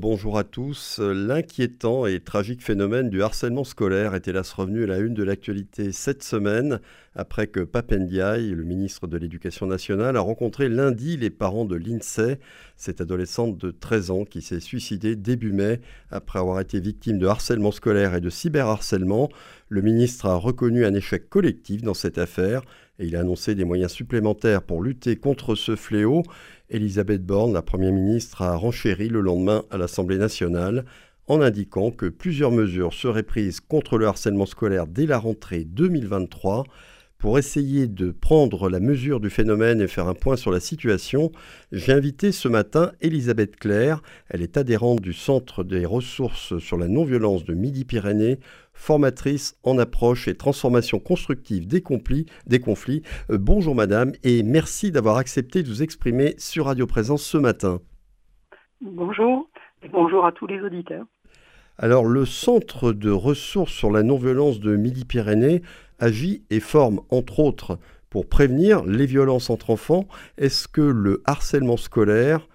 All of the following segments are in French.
Bonjour à tous. L'inquiétant et tragique phénomène du harcèlement scolaire est hélas revenu à la une de l'actualité cette semaine, après que Papendiaï, le ministre de l'Éducation nationale, a rencontré lundi les parents de l'INSEE, cette adolescente de 13 ans qui s'est suicidée début mai après avoir été victime de harcèlement scolaire et de cyberharcèlement. Le ministre a reconnu un échec collectif dans cette affaire et il a annoncé des moyens supplémentaires pour lutter contre ce fléau. Elisabeth Borne, la Première ministre, a renchéri le lendemain à l'Assemblée nationale en indiquant que plusieurs mesures seraient prises contre le harcèlement scolaire dès la rentrée 2023. Pour essayer de prendre la mesure du phénomène et faire un point sur la situation, j'ai invité ce matin Elisabeth Claire. Elle est adhérente du Centre des ressources sur la non-violence de Midi-Pyrénées, formatrice en approche et transformation constructive des conflits. Des conflits. Euh, bonjour madame et merci d'avoir accepté de vous exprimer sur Radio Présence ce matin. Bonjour et bonjour à tous les auditeurs. Alors le Centre de ressources sur la non-violence de Midi-Pyrénées agit et forme entre autres pour prévenir les violences entre enfants. Est-ce que le harcèlement scolaire,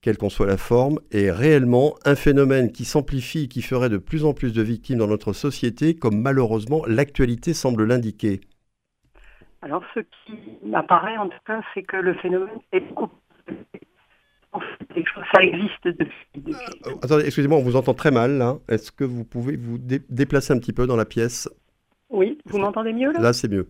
quelle qu'en soit la forme, est réellement un phénomène qui s'amplifie et qui ferait de plus en plus de victimes dans notre société, comme malheureusement l'actualité semble l'indiquer Alors ce qui m'apparaît en tout cas, c'est que le phénomène est beaucoup ça existe depuis. Euh, attendez, excusez-moi, on vous entend très mal là. Est-ce que vous pouvez vous déplacer un petit peu dans la pièce? Oui, vous m'entendez mieux là? Là, c'est mieux.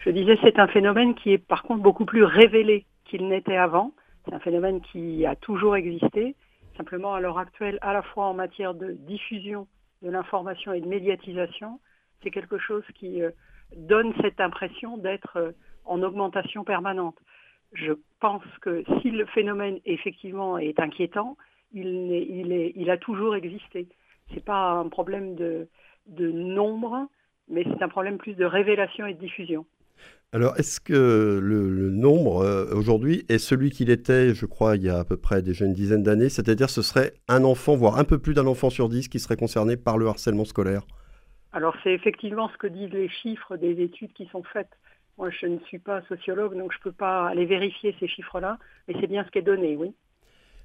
Je disais, c'est un phénomène qui est par contre beaucoup plus révélé qu'il n'était avant. C'est un phénomène qui a toujours existé. Simplement, à l'heure actuelle, à la fois en matière de diffusion de l'information et de médiatisation, c'est quelque chose qui euh, donne cette impression d'être euh, en augmentation permanente je pense que si le phénomène effectivement est inquiétant, il, a toujours existé. Ce n'est pas un problème de, nombre, mais c'est un problème plus de révélation et de diffusion. Alors, est-ce que le, nombre euh, aujourd'hui est celui qu'il était, je crois, il y a à peu près déjà une dizaine d'années? C'est-à-dire ce serait un enfant, voire un peu plus d'un enfant sur dix qui serait concerné par le harcèlement scolaire? Alors, c'est effectivement ce que disent les chiffres des études qui sont faites. Moi, je ne suis pas sociologue, donc je ne peux pas aller vérifier ces chiffres-là, mais c'est bien ce qui est donné, oui.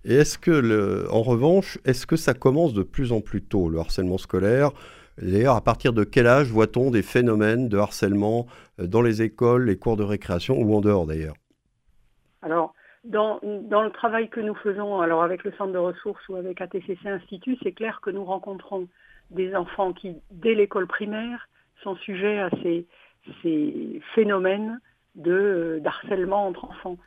Et est-ce que, le, en revanche, est-ce que ça commence de plus en plus tôt, le harcèlement scolaire? D'ailleurs, à partir de quel âge voit-on des phénomènes de harcèlement euh, dans les écoles, les cours de récréation ou en dehors d'ailleurs? Alors, dans, le travail que nous faisons, alors avec le centre de ressources ou avec ATCC Institut, c'est clair que nous rencontrons des enfants qui, dès l'école primaire, sont sujets à ces, ces phénomènes de euh, d'harcèlement entre enfants.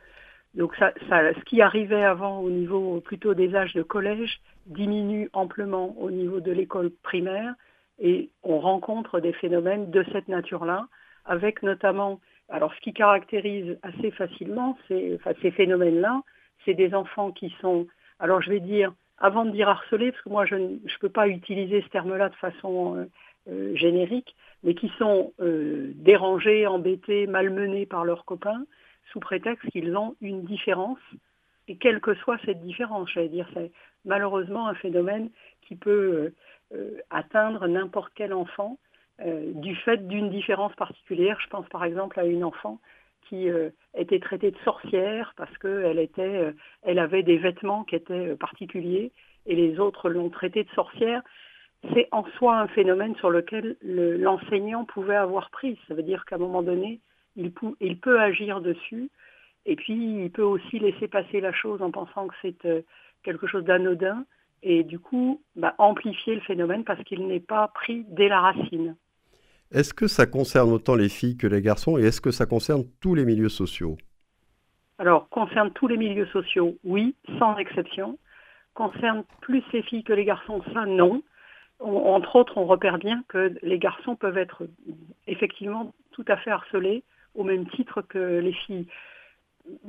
Donc ça, ce qui arrivait avant au niveau plutôt des âges de collège diminue amplement au niveau de l'école primaire et on rencontre des phénomènes de cette nature-là, avec notamment, alors ce qui caractérise assez facilement ces, phénomènes-là, c'est des enfants qui sont, alors je vais dire, avant de dire harcelés, parce que moi je ne peux pas utiliser ce terme-là de façon euh, euh, génériques, mais qui sont euh, dérangés, embêtés, malmenés par leurs copains, sous prétexte qu'ils ont une différence. Et quelle que soit cette différence, j'allais dire, c'est malheureusement un phénomène qui peut euh, atteindre n'importe quel enfant du fait d'une différence particulière. Je pense par exemple à une enfant qui était traitée de sorcière parce qu'elle était, elle avait des vêtements qui étaient particuliers et les autres l'ont traitée de sorcière c'est en soi un phénomène sur lequel l'enseignant pouvait avoir prise. Ça veut dire qu'à un moment donné, il, peut agir dessus et puis il peut aussi laisser passer la chose en pensant que c'est euh, quelque chose d'anodin et du coup bah, amplifier le phénomène parce qu'il n'est pas pris dès la racine. Est-ce que ça concerne autant les filles que les garçons et est-ce que ça concerne tous les milieux sociaux? Alors, concerne tous les milieux sociaux, oui, sans exception. Concerne plus les filles que les garçons, ça non entre autres, on repère bien que les garçons peuvent être effectivement tout à fait harcelés au même titre que les filles.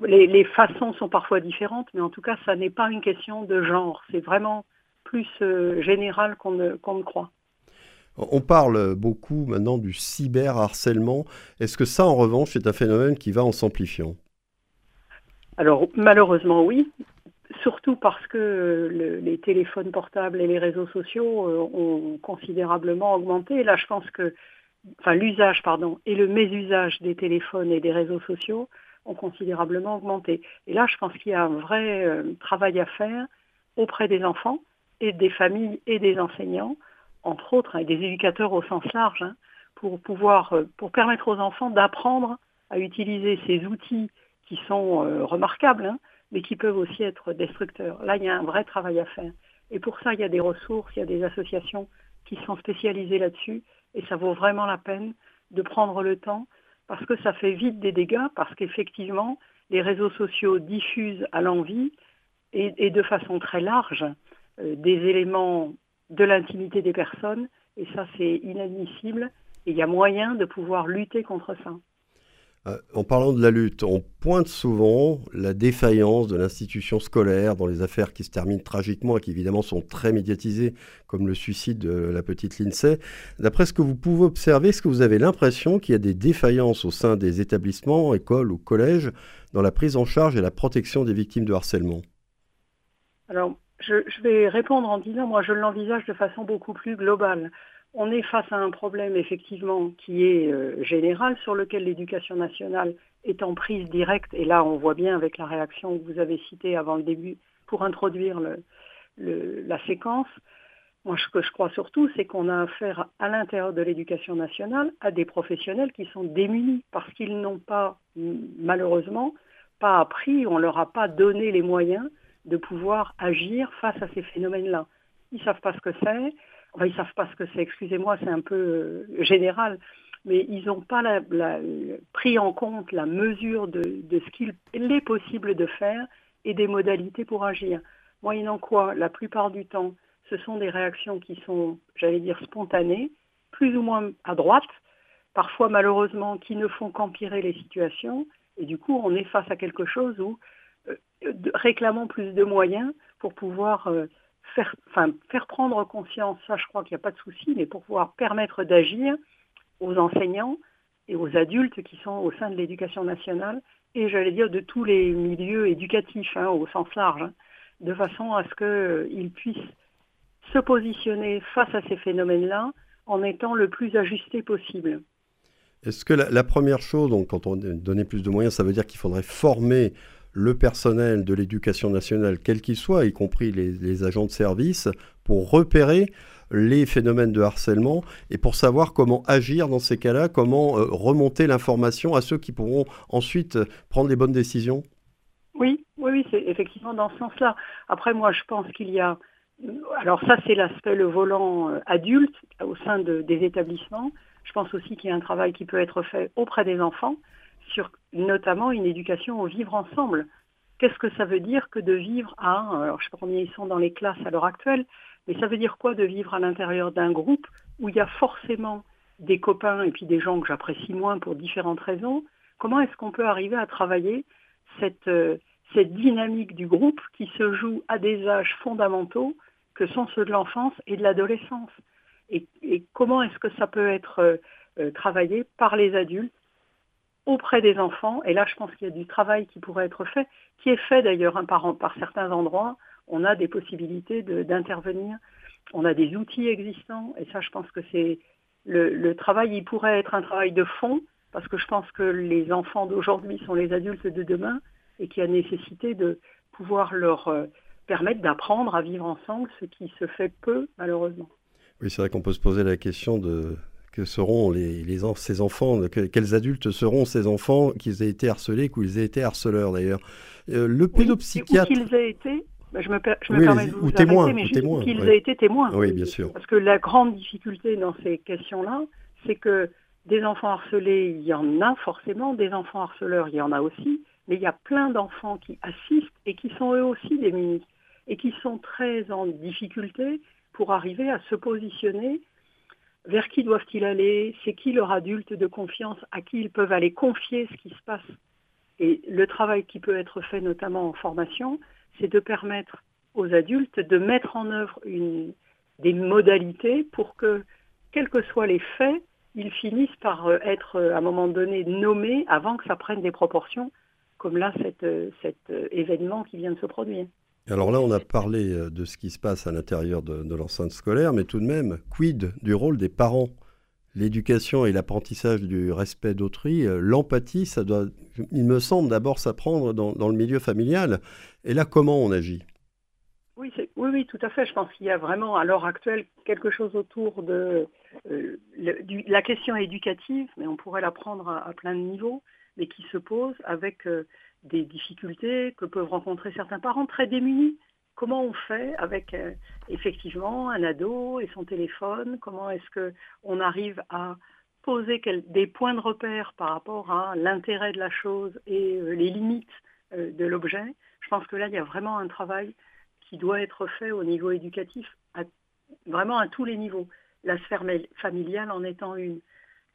Les, façons sont parfois différentes, mais en tout cas, ça n'est pas une question de genre. C'est vraiment plus euh, général qu'on ne, croit. On parle beaucoup maintenant du cyberharcèlement. Est-ce que ça, en revanche, est un phénomène qui va en s'amplifiant? Alors, malheureusement, oui surtout parce que les téléphones portables et les réseaux sociaux euh, ont considérablement augmenté. Là, je pense que, enfin, l'usage, pardon, et le mésusage des téléphones et des réseaux sociaux ont considérablement augmenté. Et là, je pense qu'il y a un vrai euh, travail à faire auprès des enfants et des familles et des enseignants, entre autres, et des éducateurs au sens large, hein, pour pouvoir, euh, pour permettre aux enfants d'apprendre à utiliser ces outils qui sont euh, remarquables, hein, mais qui peuvent aussi être destructeurs. Là, il y a un vrai travail à faire. Et pour ça, il y a des ressources, il y a des associations qui sont spécialisées là-dessus, et ça vaut vraiment la peine de prendre le temps, parce que ça fait vite des dégâts, parce qu'effectivement, les réseaux sociaux diffusent à l'envie et, de façon très large des éléments de l'intimité des personnes, et ça c'est inadmissible, et il y a moyen de pouvoir lutter contre ça. Euh, en parlant de la lutte, on pointe souvent la défaillance de l'institution scolaire dans les affaires qui se terminent tragiquement et qui évidemment sont très médiatisées, comme le suicide de la petite Lindsay. D'après ce que vous pouvez observer, est-ce que vous avez l'impression qu'il y a des défaillances au sein des établissements, écoles ou collèges dans la prise en charge et la protection des victimes de harcèlement? Alors, je, vais répondre en disant, moi je l'envisage de façon beaucoup plus globale on est face à un problème effectivement qui est euh, général sur lequel l'éducation nationale est en prise directe et là on voit bien avec la réaction que vous avez citée avant le début pour introduire la séquence. Moi ce que je crois surtout c'est qu'on a affaire à l'intérieur de l'éducation nationale à des professionnels qui sont démunis parce qu'ils n'ont pas malheureusement pas appris, on ne leur a pas donné les moyens de pouvoir agir face à ces phénomènes-là. Ils ne savent pas ce que c'est, ils savent pas ce que c'est, excusez-moi, c'est un peu euh, général, mais ils n'ont pas pris en compte la mesure de, ce qu'il est possible de faire et des modalités pour agir. Moyennant quoi, la plupart du temps, ce sont des réactions qui sont, j'allais dire, spontanées, plus ou moins à droite, parfois malheureusement qui ne font qu'empirer les situations, et du coup on est face à quelque chose où réclamons plus de moyens pour pouvoir euh, faire, enfin, faire prendre conscience, ça je crois qu'il n'y a pas de souci, mais pour pouvoir permettre d'agir aux enseignants et aux adultes qui sont au sein de l'éducation nationale et j'allais dire de tous les milieux éducatifs hein, au sens large, hein, de façon à ce qu'ils euh, puissent se positionner face à ces phénomènes-là en étant le plus ajusté possible. Est-ce que la, la, première chose, donc, quand on donnait plus de moyens, ça veut dire qu'il faudrait former le personnel de l'éducation nationale, quel qu'il soit, y compris les, agents de service, pour repérer les phénomènes de harcèlement et pour savoir comment agir dans ces cas-là, comment euh, remonter l'information à ceux qui pourront ensuite euh, prendre les bonnes décisions? Oui, oui, oui c'est effectivement dans ce sens-là. Après, moi, je pense qu'il y a... Alors ça, c'est l'aspect, le volant euh, adulte au sein des établissements. Je pense aussi qu'il y a un travail qui peut être fait auprès des enfants sur notamment une éducation au vivre ensemble. Qu'est-ce que ça veut dire que de vivre à, alors je sais pas combien ils sont dans les classes à l'heure actuelle, mais ça veut dire quoi de vivre à l'intérieur d'un groupe où il y a forcément des copains et puis des gens que j'apprécie moins pour différentes raisons? Comment est-ce qu'on peut arriver à travailler cette, euh, dynamique du groupe qui se joue à des âges fondamentaux que sont ceux de l'enfance et de l'adolescence? Et, comment est-ce que ça peut être euh, euh, travaillé par les adultes auprès des enfants. Et là, je pense qu'il y a du travail qui pourrait être fait, qui est fait d'ailleurs hein, par, certains endroits. On a des possibilités d'intervenir. On a des outils existants. Et ça, je pense que c'est le, travail, il pourrait être un travail de fond, parce que je pense que les enfants d'aujourd'hui sont les adultes de demain, et qu'il y a nécessité de pouvoir leur euh, permettre d'apprendre à vivre ensemble, ce qui se fait peu, malheureusement. Oui, c'est vrai qu'on peut se poser la question de que seront les, ces enfants, quels adultes seront ces enfants qu'ils aient été harcelés, qu'ils aient été harceleurs d'ailleurs. Euh, le pédopsychiatre. qu'ils aient été, bah, je me, je me permets de vous ou témoins, mais qu'ils aient été témoins. Oui, bien sûr. Parce que la grande difficulté dans ces questions-là, c'est que des enfants harcelés, il y en a forcément, des enfants harceleurs, il y en a aussi, mais il y a plein d'enfants qui assistent et qui sont eux aussi démunis et qui sont très en difficulté pour arriver à se positionner vers qui doivent-ils aller C'est qui leur adulte de confiance à qui ils peuvent aller confier ce qui se passe Et le travail qui peut être fait notamment en formation, c'est de permettre aux adultes de mettre en œuvre des modalités pour que, quels que soient les faits, ils finissent par euh, être euh, à un moment donné nommés avant que ça prenne des proportions, comme là euh, cet événement qui vient de se produire. Alors là, on a parlé euh, de ce qui se passe à l'intérieur de, l'enceinte scolaire, mais tout de même, quid du rôle des parents? L'éducation et l'apprentissage du respect d'autrui, euh, l'empathie, ça doit, il me semble, d'abord s'apprendre dans, le milieu familial. Et là, comment on agit? Oui, Oui, tout à fait. Je pense qu'il y a vraiment à l'heure actuelle quelque chose autour de euh, la question éducative, mais on pourrait la prendre à, plein de niveaux, mais qui se pose avec euh, des difficultés que peuvent rencontrer certains parents très démunis. Comment on fait avec euh, effectivement un ado et son téléphone? Comment est-ce qu'on arrive à poser des points de repère par rapport à l'intérêt de la chose et les limites de l'objet? Je pense que là, il y a vraiment un travail qui doit être fait au niveau éducatif, vraiment à tous les niveaux. La sphère familiale en étant une.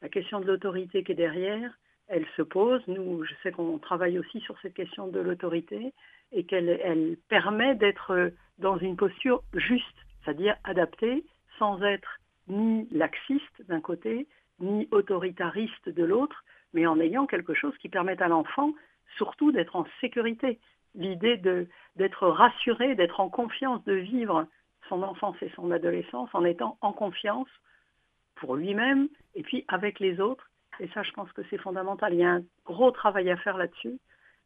La question de l'autorité qui est derrière, elle se pose. Nous, je sais qu'on travaille aussi sur cette question de l'autorité et qu'elle elle permet d'être dans une posture juste, c'est-à-dire adaptée, sans être ni laxiste d'un côté, ni autoritariste de l'autre, mais en ayant quelque chose qui permette à l'enfant surtout d'être en sécurité l'idée d'être rassuré, d'être en confiance, de vivre son enfance et son adolescence en étant en confiance pour lui-même et puis avec les autres. Et ça, je pense que c'est fondamental. Il y a un gros travail à faire là-dessus.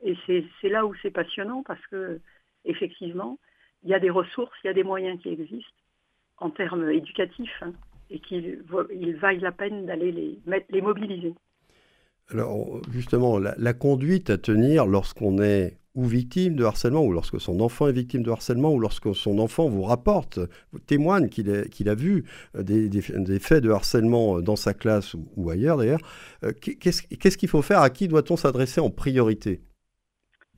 Et c'est là où c'est passionnant parce que, effectivement, il y a des ressources, il y a des moyens qui existent en termes éducatifs hein, et qu'il il vaille la peine d'aller les, les mobiliser. Alors, justement, la conduite à tenir lorsqu'on est ou victime de harcèlement, ou lorsque son enfant est victime de harcèlement, ou lorsque son enfant vous rapporte, vous témoigne qu'il a, vu euh, des, faits de harcèlement euh, dans sa classe ou, ailleurs d'ailleurs, euh, qu'est-ce qu'il faut faire? À qui doit-on s'adresser en priorité?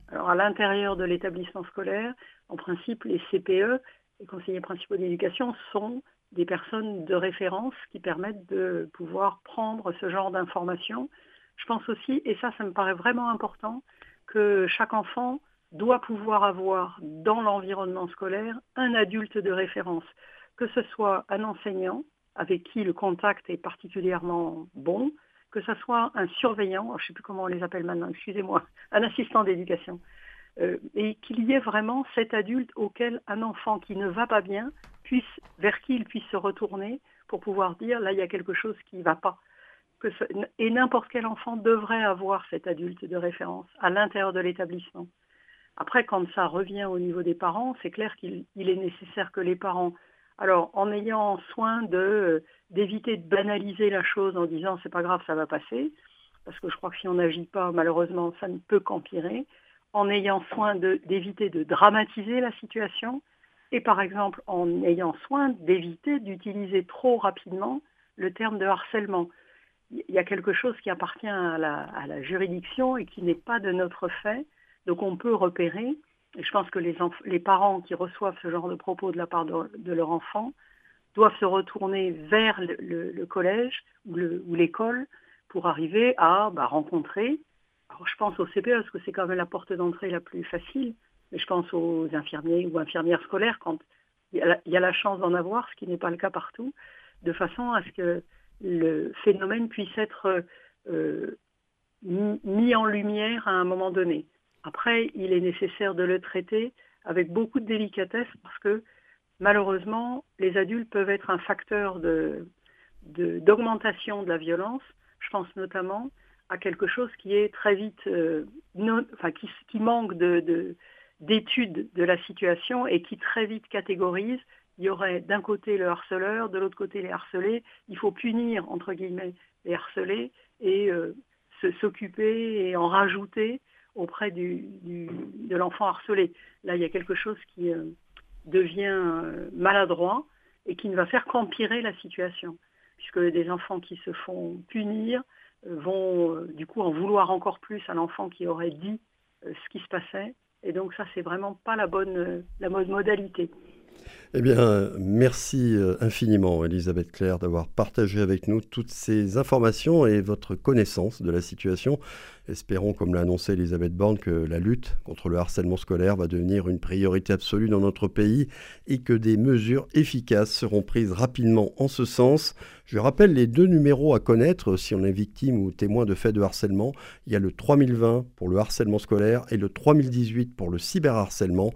Alors à l'intérieur de l'établissement scolaire, en principe, les CPE, les conseillers principaux d'éducation, sont des personnes de référence qui permettent de pouvoir prendre ce genre d'informations. Je pense aussi, et ça, ça me paraît vraiment important, que chaque enfant doit pouvoir avoir dans l'environnement scolaire un adulte de référence, que ce soit un enseignant avec qui le contact est particulièrement bon, que ce soit un surveillant, je ne sais plus comment on les appelle maintenant, excusez-moi, un assistant d'éducation, euh, et qu'il y ait vraiment cet adulte auquel un enfant qui ne va pas bien puisse, vers qui il puisse se retourner pour pouvoir dire là il y a quelque chose qui ne va pas et n'importe quel enfant devrait avoir cet adulte de référence à l'intérieur de l'établissement. Après, quand ça revient au niveau des parents, c'est clair qu'il est nécessaire que les parents, alors en ayant soin de d'éviter de banaliser la chose en disant c'est pas grave, ça va passer, parce que je crois que si on n'agit pas, malheureusement, ça ne peut qu'empirer, en ayant soin d'éviter de dramatiser la situation, et par exemple en ayant soin d'éviter d'utiliser trop rapidement le terme de harcèlement il y a quelque chose qui appartient à la, juridiction et qui n'est pas de notre fait. Donc on peut repérer, et je pense que les, parents qui reçoivent ce genre de propos de la part de, leur enfant doivent se retourner vers le, collège ou l'école pour arriver à bah, rencontrer. Alors je pense au CPE parce que c'est quand même la porte d'entrée la plus facile, mais je pense aux infirmiers ou infirmières scolaires quand il y a la chance d'en avoir, ce qui n'est pas le cas partout, de façon à ce que le phénomène puisse être euh, mis en lumière à un moment donné. Après, il est nécessaire de le traiter avec beaucoup de délicatesse parce que malheureusement, les adultes peuvent être un facteur d'augmentation de, la violence. Je pense notamment à quelque chose qui est très vite, euh, qui, manque d'études de la situation et qui très vite catégorise il y aurait d'un côté le harceleur, de l'autre côté les harcelés. Il faut punir, entre guillemets, les harcelés et euh, s'occuper et en rajouter auprès de l'enfant harcelé. Là, il y a quelque chose qui euh, devient euh, maladroit et qui ne va faire qu'empirer la situation, puisque des enfants qui se font punir vont du coup en vouloir encore plus à l'enfant qui aurait dit ce qui se passait. Et donc ça, c'est vraiment pas la bonne, la bonne modalité. Eh bien, merci euh, infiniment, Elisabeth Claire, d'avoir partagé avec nous toutes ces informations et votre connaissance de la situation. Espérons, comme l'a annoncé Elisabeth Borne, que la lutte contre le harcèlement scolaire va devenir une priorité absolue dans notre pays et que des mesures efficaces seront prises rapidement en ce sens. Je rappelle les deux numéros à connaître si on est victime ou témoin de faits de harcèlement. Il y a le 3020 pour le harcèlement scolaire et le 3018 pour le cyberharcèlement.